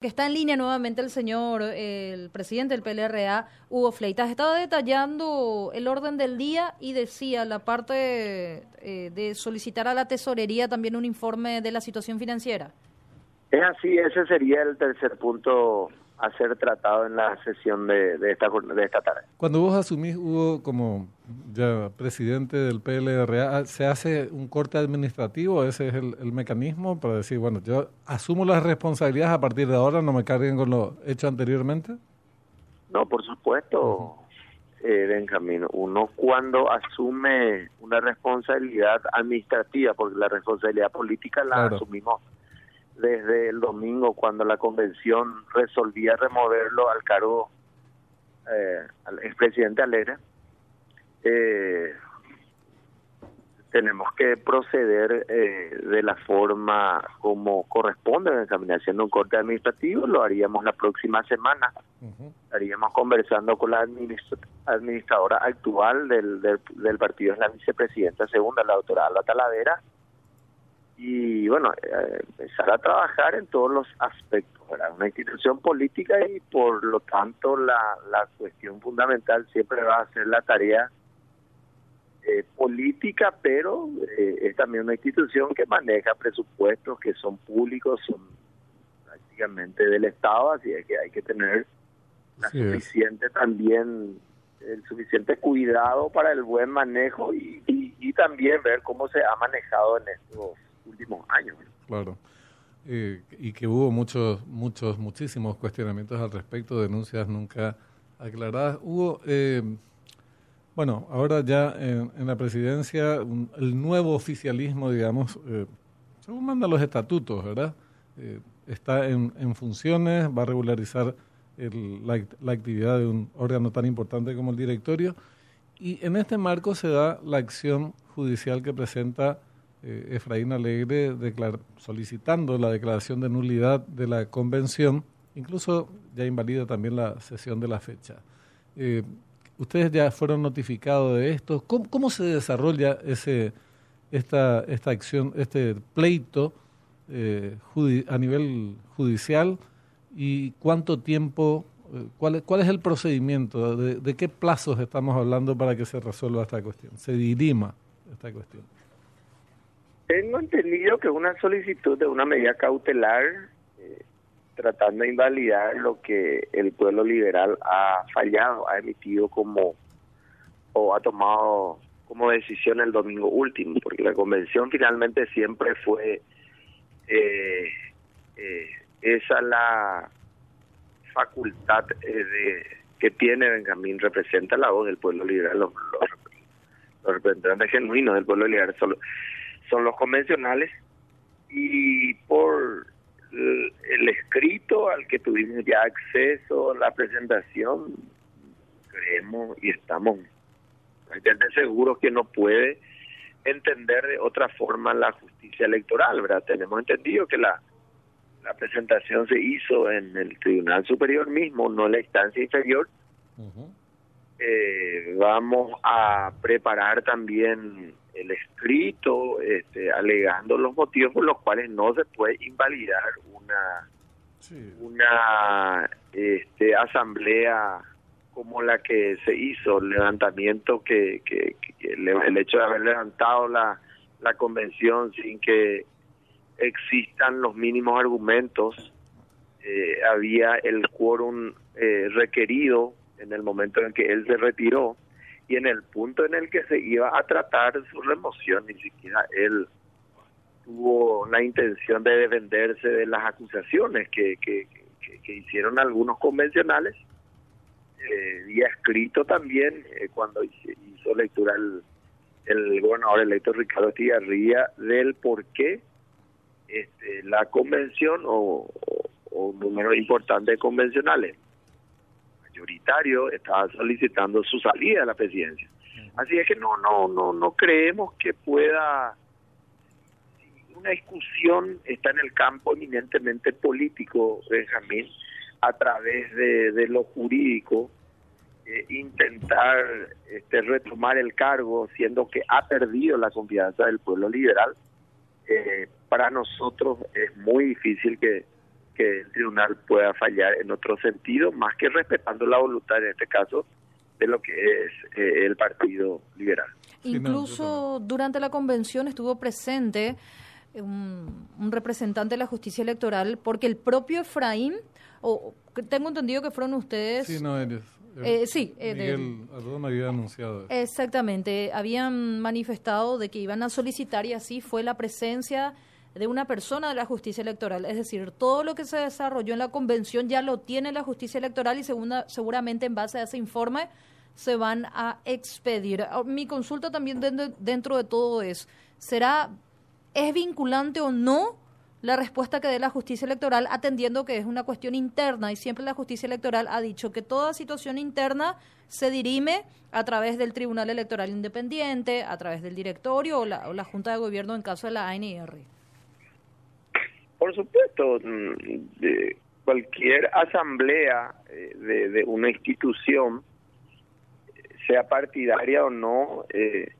que está en línea nuevamente el señor, el presidente del PLRA, Hugo Fleitas. Estaba detallando el orden del día y decía la parte eh, de solicitar a la tesorería también un informe de la situación financiera. Es así, ese sería el tercer punto a ser tratado en la sesión de, esta, de esta tarde. Cuando vos asumís, Hugo, como ya presidente del PLRA, ¿se hace un corte administrativo? ¿Ese es el, mecanismo para decir, bueno, yo asumo las responsabilidades a partir de ahora, no me carguen con lo hecho anteriormente? No, por supuesto, eh, Benjamín. Uno cuando asume una responsabilidad administrativa, porque la responsabilidad política la asumimos desde el domingo cuando la convención resolvía removerlo al cargo eh, al expresidente Alera, eh, tenemos que proceder eh, de la forma como corresponde, haciendo un corte administrativo, lo haríamos la próxima semana. Estaríamos conversando con la administradora actual del, del, del partido, es la vicepresidenta segunda, la doctora Alba Talavera, y bueno, eh, empezar a trabajar en todos los aspectos. ¿verdad? Una institución política y por lo tanto la, la cuestión fundamental siempre va a ser la tarea eh, política, pero eh, es también una institución que maneja presupuestos que son públicos, son prácticamente del Estado, así que hay que tener la suficiente también el suficiente cuidado para el buen manejo y, y también ver cómo se ha manejado en estos últimos años. Claro. Eh, y que hubo muchos, muchos, muchísimos cuestionamientos al respecto, denuncias nunca aclaradas. Hubo, eh, bueno, ahora ya en, la presidencia, el nuevo oficialismo, digamos, eh, según mandan los estatutos, ¿verdad? está en, en, funciones, va a regularizar la, la actividad de un órgano tan importante como el directorio. Y en este marco se da la acción judicial que presenta eh, Efraín Alegre solicitando la declaración de nulidad de la convención, incluso ya invalida también la sesión de la fecha. Eh, ¿Ustedes ya fueron notificados de esto? ¿Cómo, se desarrolla ese, esta, esta acción, este pleito eh, a nivel judicial y cuánto tiempo, cuál, cuál es el procedimiento, de, de qué plazos estamos hablando para que se resuelva esta cuestión, se dirima esta cuestión? Tengo entendido que una solicitud de una medida cautelar eh, tratando de invalidar lo que el pueblo liberal ha fallado, ha emitido como o ha tomado como decisión el domingo último, porque la convención finalmente siempre fue eh, eh, esa la facultad de, que tiene Benjamín, representa la voz del pueblo liberal, los, los representantes genuinos del pueblo liberal. Solo, son los convencionales y por el escrito al que tuvimos ya acceso, la presentación, creemos y estamos seguros que no puede entender de otra forma la justicia electoral, ¿verdad? Tenemos entendido que la, la presentación se hizo en el Tribunal Superior mismo, no en la instancia inferior. eh, vamos a preparar también el escrito este, alegando los motivos por los cuales no se puede invalidar una una este, asamblea como la que se hizo, el levantamiento que, que, el, hecho de haber levantado la, la convención sin que existan los mínimos argumentos, eh, había el quórum eh, requerido en el momento en que él se retiró y en el punto en el que se iba a tratar su remoción, ni siquiera él tuvo la intención de defenderse de las acusaciones que, que, hicieron algunos convencionales. Eh, y escrito también eh, cuando hizo, lectura el, el gobernador electo Ricardo Estigarría del por qué este, la convención o, o un número importante convencionales mayoritario estaba solicitando su salida de la presidencia. Así es que no no no no creemos que pueda una discusión está en el campo eminentemente político, Benjamín, a través de, lo jurídico, eh, intentar este, retomar el cargo, siendo que ha perdido la confianza del pueblo liberal. Eh, para nosotros es muy difícil que que el tribunal pueda fallar en otro sentido, más que respetando la voluntad, en este caso, de lo que es eh, el Partido Liberal. Incluso durante la convención estuvo presente un, representante de la justicia electoral, porque el propio Efraín, o tengo entendido que fueron ustedes... Sí, no, eres. Eh, sí, eh, Miguel había anunciado. Exactamente, habían manifestado de que iban a solicitar y así fue la presencia de una persona de la justicia electoral. Es decir, todo lo que se desarrolló en la convención ya lo tiene la justicia electoral y segunda, seguramente en base a ese informe se van a expedir. Ah, mi consulta también dentro de todo es, ¿será, es vinculante o no la respuesta que dé la justicia electoral, atendiendo que es una cuestión interna y siempre la justicia electoral ha dicho que toda situación interna se dirime a través del Tribunal Electoral Independiente, a través del directorio o la, o la Junta de Gobierno en caso de la ANR. Por supuesto, mm, cualquier asamblea eh, de, de una institución, sea partidaria o no, eh,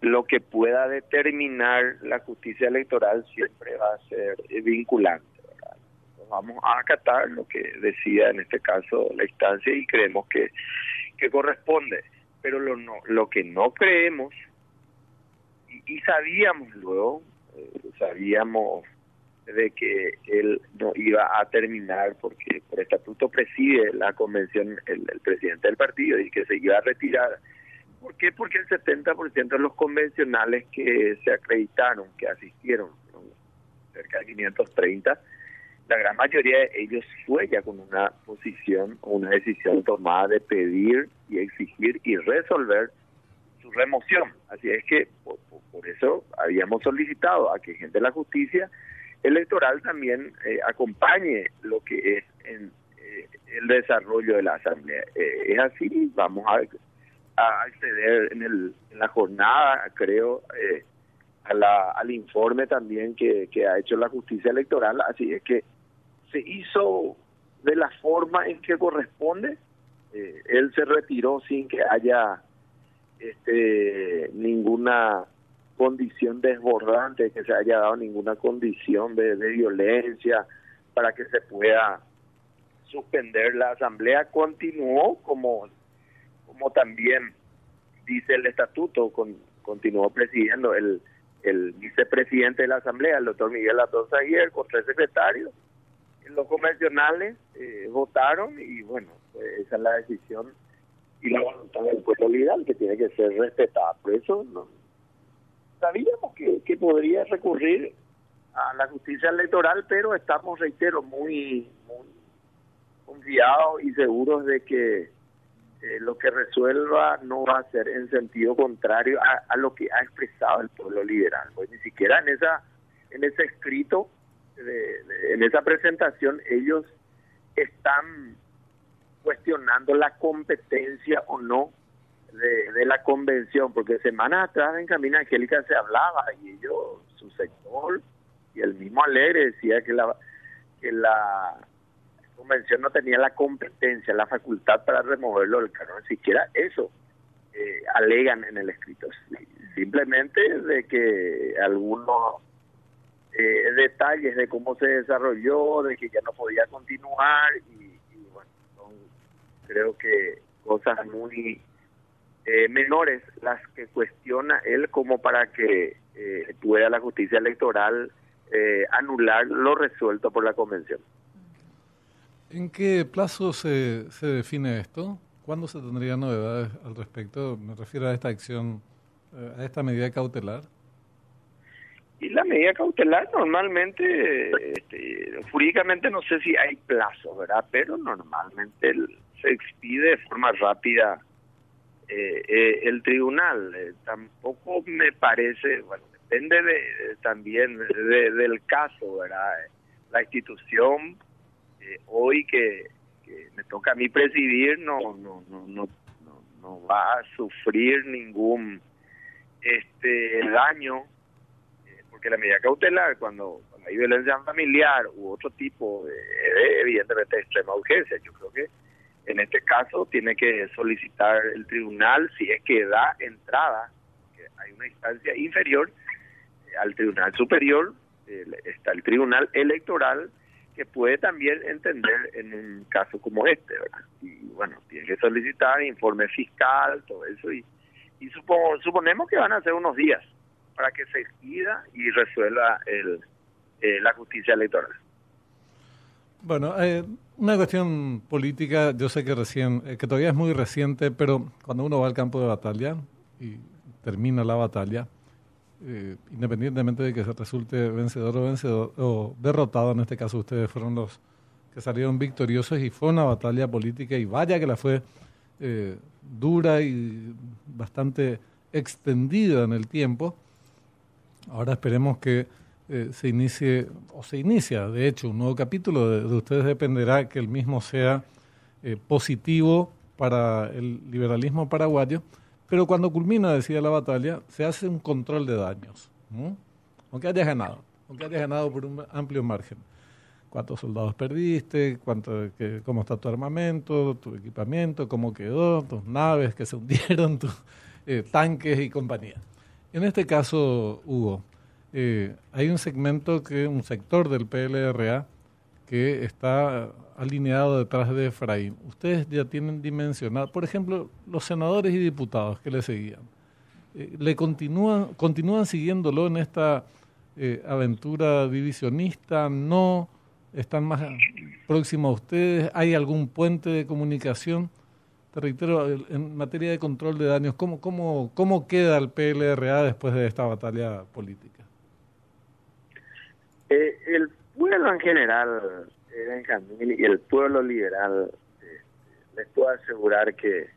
lo que pueda determinar la justicia electoral siempre va a ser vinculante. Vamos a acatar lo que decida en este caso la instancia y creemos que, que corresponde. Pero lo, no, lo que no creemos, y, sabíamos luego, eh, sabíamos de que él no iba a terminar porque por estatuto preside la convención el, presidente del partido y que se iba a retirar ¿Por qué? Porque el 70% de los convencionales que se acreditaron, que asistieron, cerca de 530, la gran mayoría de ellos fue ya con una posición o una decisión tomada de pedir y exigir y resolver su remoción. Así es que por, eso habíamos solicitado a que gente de la justicia electoral también eh, acompañe lo que es en, eh, el desarrollo de la asamblea. Eh, es así, vamos a a acceder en, el, en la jornada, creo, eh, a la, al informe también que, que ha hecho la justicia electoral. Así es que se hizo de la forma en que corresponde. Él se retiró sin que haya este, ninguna condición desbordante, que se haya dado ninguna condición de, violencia para que se pueda suspender la asamblea. Continuó como como también dice el estatuto, con, continuó presidiendo el, el vicepresidente de la Asamblea, el doctor Miguel Atosa Aguirre, con tres secretarios. Los convencionales eh, votaron y bueno, pues esa es la decisión y la voluntad del pueblo legal que tiene que ser respetada. Por eso no, sabíamos que, podría recurrir a la justicia electoral, pero estamos, reitero, muy, muy confiados y seguros de que eh, lo que resuelva no va a ser en sentido contrario a, lo que ha expresado el pueblo liberal. Pues ni siquiera en esa en ese escrito, en esa presentación, ellos están cuestionando la competencia o no de, la convención, porque semanas atrás en Camina Angélica se hablaba y ellos, su sector y el mismo Alegre decía que la que la convención no tenía la competencia, la facultad para removerlo del cargo, ni siquiera eso eh, alegan en el escrito. Simplemente de que algunos eh, detalles de cómo se desarrolló, de que ya no podía continuar y, bueno, son creo que cosas muy eh, menores las que cuestiona él como para que pueda la justicia electoral anular lo resuelto por la convención. ¿En qué plazo se, se define esto? ¿Cuándo se tendrían novedades al respecto? Me refiero a esta acción, eh, a esta medida cautelar. Y la medida cautelar normalmente, este, jurídicamente no sé si hay plazo, ¿verdad? Pero normalmente se expide de forma rápida eh, eh, el tribunal. tampoco me parece, bueno, depende de, también del caso, ¿verdad? La institución eh, hoy que, me toca a mí presidir no no no no no, va a sufrir ningún este daño eh, porque la medida cautelar cuando, hay violencia familiar u otro tipo de, evidentemente de extrema urgencia yo creo que en este caso tiene que solicitar el tribunal si es que da entrada que hay una instancia inferior eh, al tribunal superior está el tribunal electoral que puede también entender en un caso como este, ¿verdad? Y bueno, tiene que solicitar informe fiscal, todo eso, y, y supongo, suponemos que van a ser unos días para que se expida y resuelva el, eh, la justicia electoral. Bueno, eh, una cuestión política, yo sé que recién, eh, que todavía es muy reciente, pero cuando uno va al campo de batalla y termina la batalla, eh, independientemente de que se resulte vencedor o vencedor o derrotado, en este caso ustedes fueron los que salieron victoriosos y fue una batalla política y vaya que la fue eh, dura y bastante extendida en el tiempo. Ahora esperemos que eh, se inicie, o se inicia, de hecho, un nuevo capítulo. De, de ustedes dependerá que el mismo sea positivo para el liberalismo paraguayo pero cuando culmina, decía la batalla, se hace un control de daños. Aunque hayas ganado, aunque hayas ganado por un amplio margen. ¿Cuántos soldados perdiste? Cuánto, ¿Cómo está tu armamento, tu equipamiento? ¿Cómo quedó? Tus naves que se hundieron, tus eh, tanques y compañía. En este caso, Hugo, eh, hay un segmento, que un sector del PLRA que está alineado detrás de Efraín. Ustedes ya tienen dimensionado, por ejemplo, los senadores y diputados que le seguían, eh, le continúan, continúan siguiéndolo en esta eh, aventura divisionista, no están más próximos a ustedes, hay algún puente de comunicación. Te reitero, en materia de control de daños, ¿cómo, cómo, cómo queda el PLRA después de esta batalla política? Eh, el pueblo en general, y el pueblo liberal, eh, les puedo asegurar que,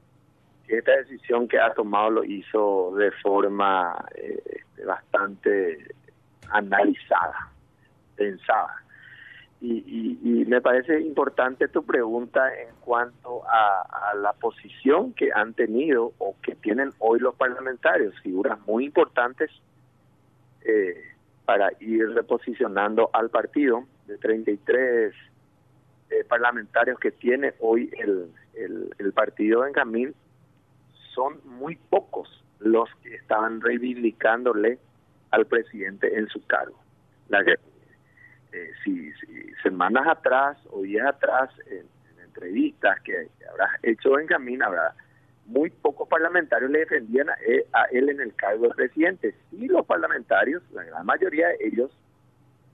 esta decisión que ha tomado lo hizo de forma eh, este, bastante analizada, pensada. Y, y, me parece importante tu pregunta en cuanto a, a, la posición que han tenido o que tienen hoy los parlamentarios, figuras muy importantes eh, para ir reposicionando al partido de 33 eh, parlamentarios que tiene hoy el, el, partido de Benjamín, son muy pocos los que estaban reivindicándole al presidente en su cargo. La, eh, si, semanas atrás o días atrás, en, entrevistas que, habrá hecho Benjamín, habrá muy pocos parlamentarios le defendían a él, en el cargo de presidente. Sí, los parlamentarios, la gran mayoría de ellos,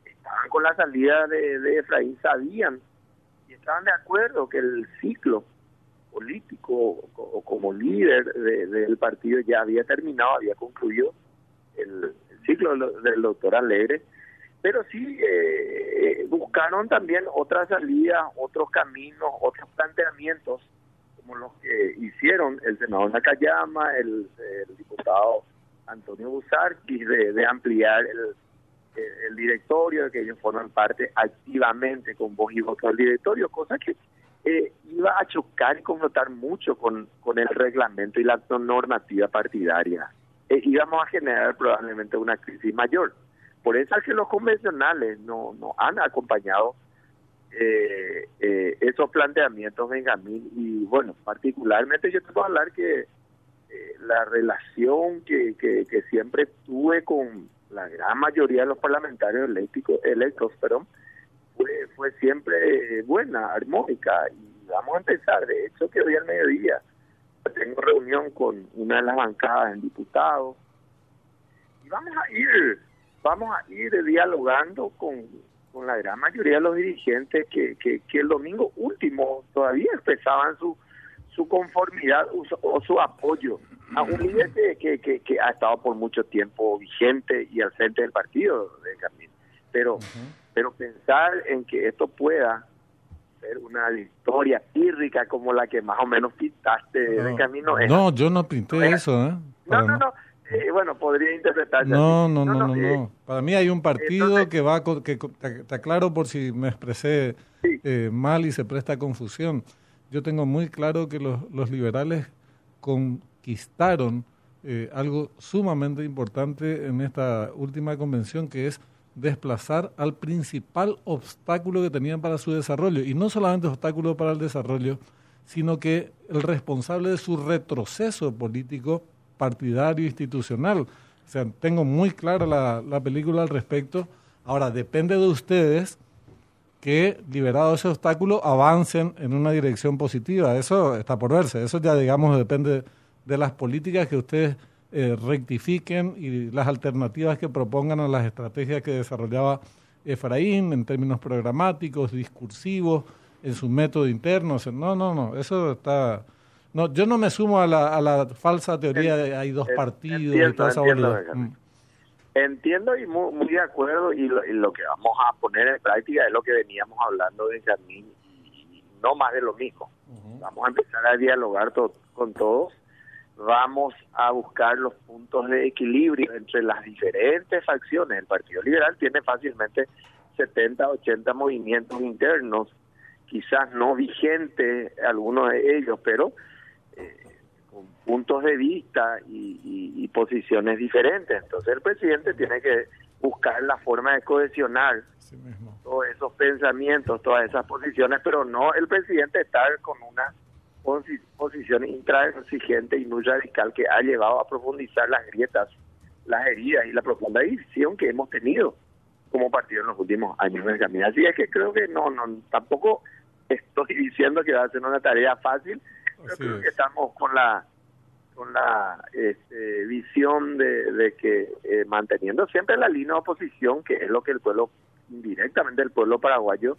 estaban con la salida de, Efraín, sabían y estaban de acuerdo que el ciclo político o, como líder del partido ya había terminado, había concluido el, ciclo del doctor Alegre, pero sí eh, buscaron también otras salidas, otros caminos, otros planteamientos como los que hicieron el senador Nakayama, el, diputado Antonio Busarqui, de, de ampliar el, el, directorio, de que ellos forman parte activamente con voz y voto del directorio, cosa que eh, iba a chocar y confrontar mucho con, con el reglamento y la normativa partidaria. Eh, íbamos a generar probablemente una crisis mayor. Por eso es que los convencionales no, no han acompañado eh, eh, esos planteamientos, Benjamín. Y bueno, particularmente yo te puedo hablar que eh, la relación que, que, siempre tuve con la gran mayoría de los parlamentarios eléctricos, electos, perdón, fue, fue siempre buena, armónica. Y vamos a empezar, de hecho, que hoy al mediodía tengo reunión con una de las bancadas en diputados y vamos a ir vamos a ir dialogando con con la gran mayoría de los dirigentes que, que, el domingo último todavía expresaban su su conformidad o su, apoyo a un líder que, que, ha estado por mucho tiempo vigente y al frente del partido de camino. Pero, pero pensar en que esto pueda ser una victoria pírrica como la que más o menos pintaste de camino. No, yo no pinté eso, ¿eh? no, no, no bueno, podría interpretarse no, No, no, no, no, eh, Para mí hay un partido que va, que te, aclaro por si me expresé eh, mal y se presta confusión. Yo tengo muy claro que los, los liberales conquistaron eh, algo sumamente importante en esta última convención, que es desplazar al principal obstáculo que tenían para su desarrollo. Y no solamente obstáculo para el desarrollo, sino que el responsable de su retroceso político partidario institucional. O sea, tengo muy clara la, la película al respecto. Ahora, depende de ustedes que, liberado ese obstáculo, avancen en una dirección positiva. Eso está por verse. Eso ya, digamos, depende de las políticas que ustedes eh, rectifiquen y las alternativas que propongan a las estrategias que desarrollaba Efraín en términos programáticos, discursivos, en su método interno. No, no, no, eso está... No, yo no me sumo a la, a la falsa teoría de hay dos partidos y toda esa mm. Entiendo y muy, muy, de acuerdo y lo, que vamos a poner en práctica es lo que veníamos hablando de Carmín y, no más de lo mismo. Vamos a empezar a dialogar con todos, vamos a buscar los puntos de equilibrio entre las diferentes facciones. El Partido Liberal tiene fácilmente 70, 80 movimientos internos, quizás no vigentes algunos de ellos, pero eh, con puntos de vista y, posiciones diferentes. Entonces el presidente tiene que buscar la forma de cohesionar todos esos pensamientos, todas esas posiciones, pero no el presidente estar con una posición intransigente y muy radical que ha llevado a profundizar las grietas, las heridas y la profunda división que hemos tenido como partido en los últimos años en el camino. Así es que creo que no, no, tampoco estoy diciendo que va a ser una tarea fácil, creo que estamos con la con la este, visión de, que eh, manteniendo siempre la línea de oposición, que es lo que el pueblo, indirectamente el pueblo paraguayo,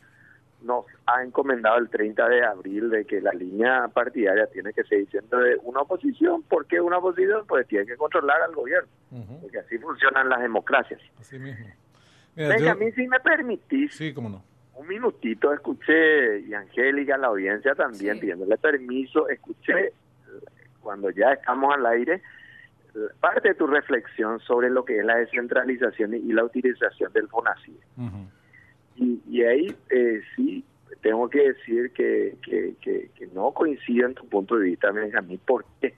nos ha encomendado el 30 de abril de que la línea partidaria tiene que seguir siendo de una oposición. porque una oposición? Pues tiene que controlar al gobierno, porque así funcionan las democracias. Así mismo. Venga, a mí si me permitís. Sí, cómo no un minutito escuché, y Angélica, la audiencia también, pidiéndole permiso, escuché cuando ya estamos al aire parte de tu reflexión sobre lo que es la descentralización y la utilización del FONACIE. y, ahí eh, sí tengo que decir que, que, que, no coincido en tu punto de vista, Benjamín. ¿Por qué?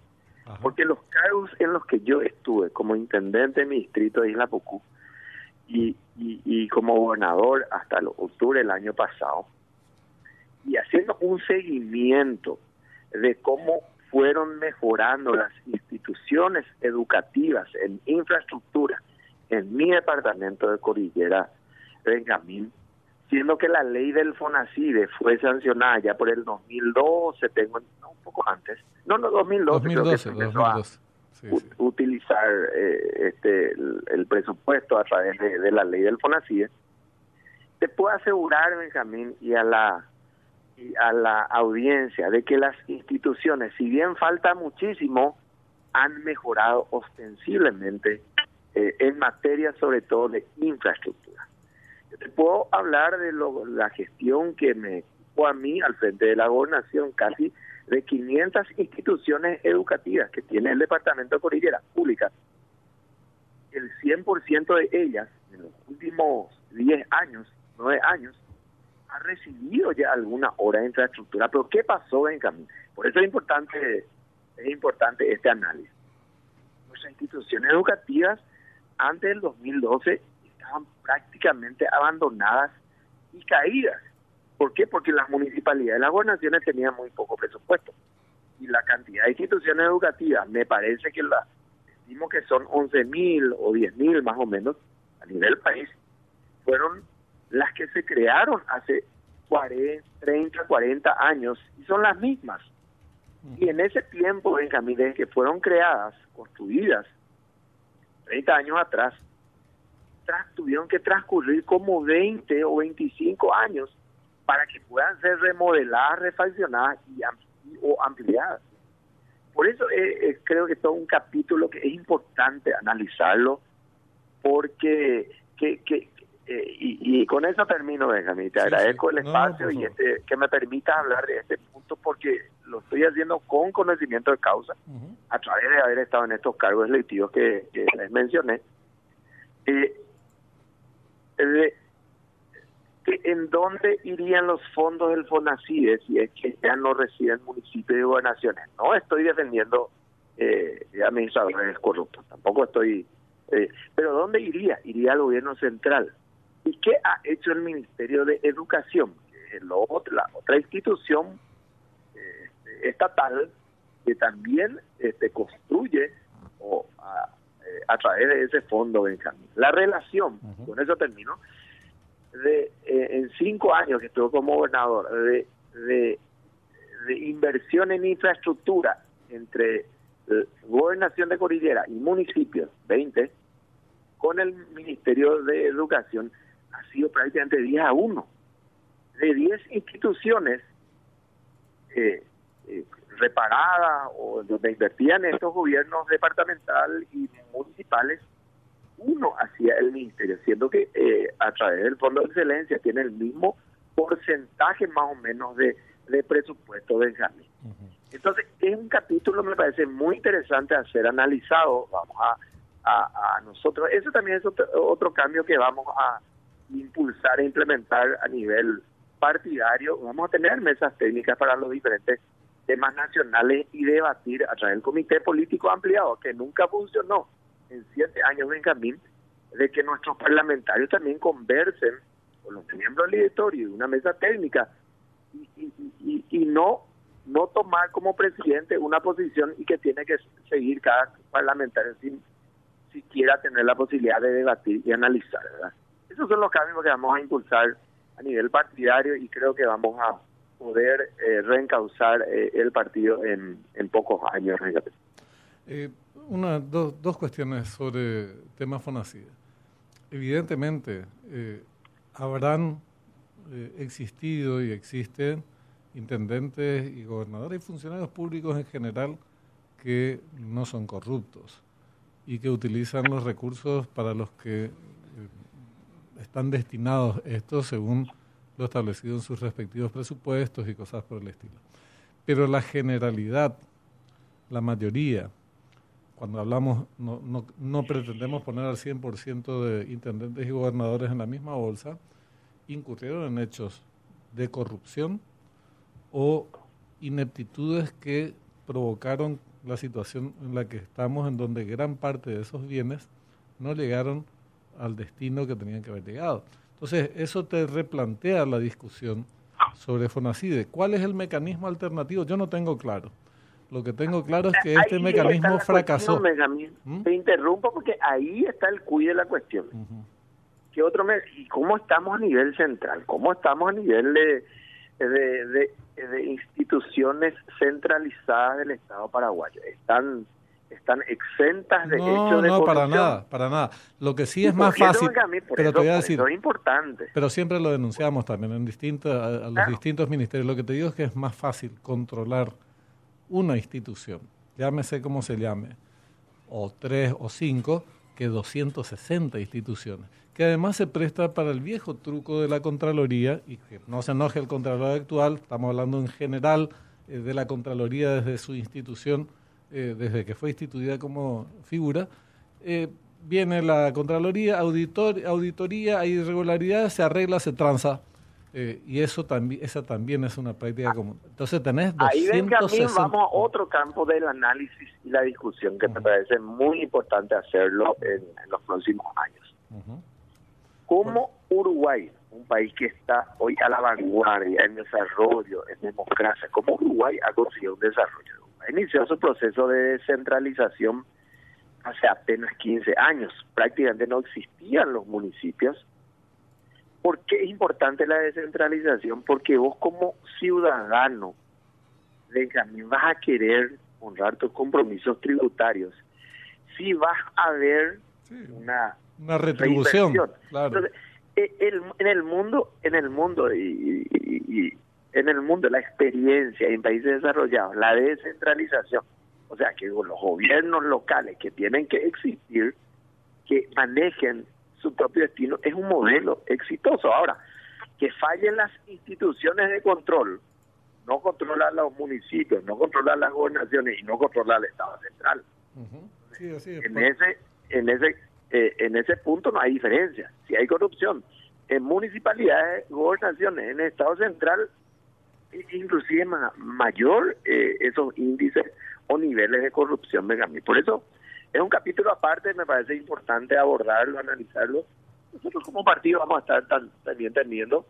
Porque los cargos en los que yo estuve como intendente de mi distrito de Isla Pocú, y, y, como gobernador hasta el octubre del año pasado y haciendo un seguimiento de cómo fueron mejorando las instituciones educativas en infraestructura en mi departamento de Cordillera Benjamín, siendo que la ley del FONACIDE fue sancionada ya por el 2012, tengo un poco antes, no, no, 2012, 2012, 2012 utilizar eh, este el, presupuesto a través de, la ley del FONACIE, te puedo asegurar, Benjamín, y a la y a la audiencia de que las instituciones, si bien falta muchísimo, han mejorado ostensiblemente eh, en materia sobre todo de infraestructura. Yo te puedo hablar de lo, la gestión que me ocupó a mí al frente de la gobernación, casi de 500 instituciones educativas que tiene el Departamento de Cordillera Pública, el 100% de ellas en los últimos 10 años, 9 años, ha recibido ya alguna hora de infraestructura. Pero ¿qué pasó en camino? Por eso es importante, es importante este análisis. Nuestras instituciones educativas antes del 2012 estaban prácticamente abandonadas y caídas. ¿Por qué? Porque las municipalidades, las gobernaciones tenían muy poco presupuesto. Y la cantidad de instituciones educativas, me parece que la, estimo que son 11.000 o 10.000 más o menos a nivel país, fueron las que se crearon hace 40, 30, 40 años y son las mismas. Y en ese tiempo, Benjamín, desde que fueron creadas, construidas, 30 años atrás, tuvieron que transcurrir como 20 o 25 años para que puedan ser remodeladas, refaccionadas y, o ampliadas. Por eso eh, eh, creo que todo un capítulo que es importante analizarlo, porque que, que eh, y, con eso termino, Benjamín. Te agradezco el espacio y este, que me permita hablar de este punto porque lo estoy haciendo con conocimiento de causa, a través de haber estado en estos cargos electivos que, les mencioné. Eh, en dónde irían los fondos del FONACIDE si es que ya no reciben municipios y gobernaciones. No estoy defendiendo eh, administradores corruptos, tampoco estoy... Eh, pero ¿dónde iría? Iría al gobierno central. ¿Y qué ha hecho el Ministerio de Educación? Que es lo, la otra institución eh, estatal que también este, construye o a, eh, a, través de ese fondo, Benjamín. La relación, con eso termino, de eh, en cinco años que estuvo como gobernador de, de, inversión en infraestructura entre eh, gobernación de Cordillera y municipios, 20, con el Ministerio de Educación, ha sido prácticamente 10 a 1. De 10 instituciones eh, eh, reparadas o donde invertían estos gobiernos departamental y municipales, uno hacía el ministerio, siendo que eh, a través del Fondo de Excelencia tiene el mismo porcentaje más o menos de, presupuesto de Benjamín. Entonces, es un capítulo, me parece muy interesante a ser analizado. Vamos a, a, nosotros, eso también es otro, otro cambio que vamos a impulsar e implementar a nivel partidario. Vamos a tener mesas técnicas para los diferentes temas nacionales y debatir a través del comité político ampliado, que nunca funcionó en siete años, Benjamín, de que nuestros parlamentarios también conversen con los miembros del directorio de una mesa técnica y, y, no no tomar como presidente una posición y que tiene que seguir cada parlamentario sin siquiera tener la posibilidad de debatir y analizar, ¿verdad? Esos son los cambios que vamos a impulsar a nivel partidario y creo que vamos a poder eh, reencauzar eh, el partido en, en pocos años. Eh, una, dos, dos cuestiones sobre tema FONACIDE. Evidentemente, eh, habrán eh, existido y existen intendentes y gobernadores y funcionarios públicos en general que no son corruptos y que utilizan los recursos para los que están destinados estos según lo establecido en sus respectivos presupuestos y cosas por el estilo. Pero la generalidad, la mayoría, cuando hablamos, no, no, no pretendemos poner al 100% de intendentes y gobernadores en la misma bolsa, incurrieron en hechos de corrupción o ineptitudes que provocaron la situación en la que estamos, en donde gran parte de esos bienes no llegaron al destino que tenían que haber llegado. Entonces, eso te replantea la discusión sobre Fonacide. ¿Cuál es el mecanismo alternativo? Yo no tengo claro. Lo que tengo claro es que este mecanismo fracasó. ¿Mm? Te interrumpo porque ahí está el cuide de la cuestión. ¿Qué otro ¿Y cómo estamos a nivel central? ¿Cómo estamos a nivel de, de, de instituciones centralizadas del Estado paraguayo? ¿Están están exentas de no, hecho de no, para nada, para nada. Lo que sí es más fácil, pero te voy a decir, es importante. Pero siempre lo denunciamos también en distintos, a, los distintos ministerios. Lo que te digo es que es más fácil controlar una institución, llámese como se llame, o tres o cinco, que 260 instituciones, que además se presta para el viejo truco de la Contraloría, y que no se enoje el Contralor actual, estamos hablando en general eh, de la Contraloría desde su institución eh, desde que fue instituida como figura, eh, viene la Contraloría, auditor, auditoría, hay irregularidades, se arregla, se tranza. Eh, y eso también, esa también es una práctica común. Entonces tenés 260... Ahí vamos a otro campo del análisis y la discusión que me parece muy importante hacerlo en, los próximos años. Como Uruguay, un país que está hoy a la vanguardia en desarrollo, en democracia, como Uruguay ha conseguido un desarrollo inició su proceso de descentralización hace apenas 15 años. Prácticamente no existían los municipios. ¿Por qué es importante la descentralización? Porque vos como ciudadano, Benjamín, vas a querer honrar tus compromisos tributarios. Si vas a ver una, una retribución. Claro. Eh, en el mundo, en el mundo y, en el mundo la experiencia en países desarrollados, la descentralización, o sea que los gobiernos locales que tienen que existir, que manejen su propio destino, es un modelo exitoso. Ahora, que fallen las instituciones de control, no controlar los municipios, no controlar las gobernaciones y no controlar el Estado central. en ese, en ese, eh, en ese punto no hay diferencia. Si hay corrupción en municipalidades, gobernaciones, en el Estado central inclusive mayor eh, esos índices o niveles de corrupción de Por eso es un capítulo aparte, me parece importante abordarlo, analizarlo. Nosotros como partido vamos a estar también teniendo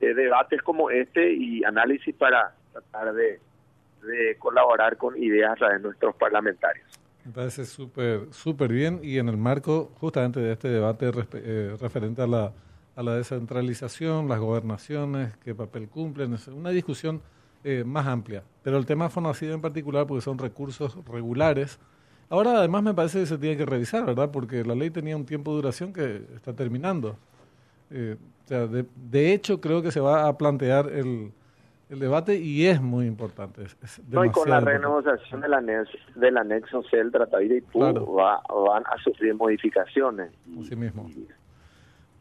eh, debates como este y análisis para tratar de, colaborar con ideas de nuestros parlamentarios. Me parece súper súper bien y en el marco justamente de este debate eh, referente a la a la descentralización, las gobernaciones, qué papel cumplen, es una discusión eh, más amplia. Pero el tema Fonacid en particular, porque son recursos regulares, ahora además me parece que se tiene que revisar, ¿verdad? Porque la ley tenía un tiempo de duración que está terminando. Eh, o sea, de, de hecho creo que se va a plantear el el debate y es muy importante. no, y con la renegociación del anexo, del anexo C del Tratado de Ipú van a sufrir modificaciones. Así mismo.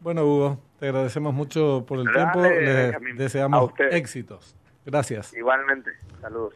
Bueno, Hugo, te agradecemos mucho por el tiempo. Les deseamos éxitos. Gracias. Igualmente. Saludos.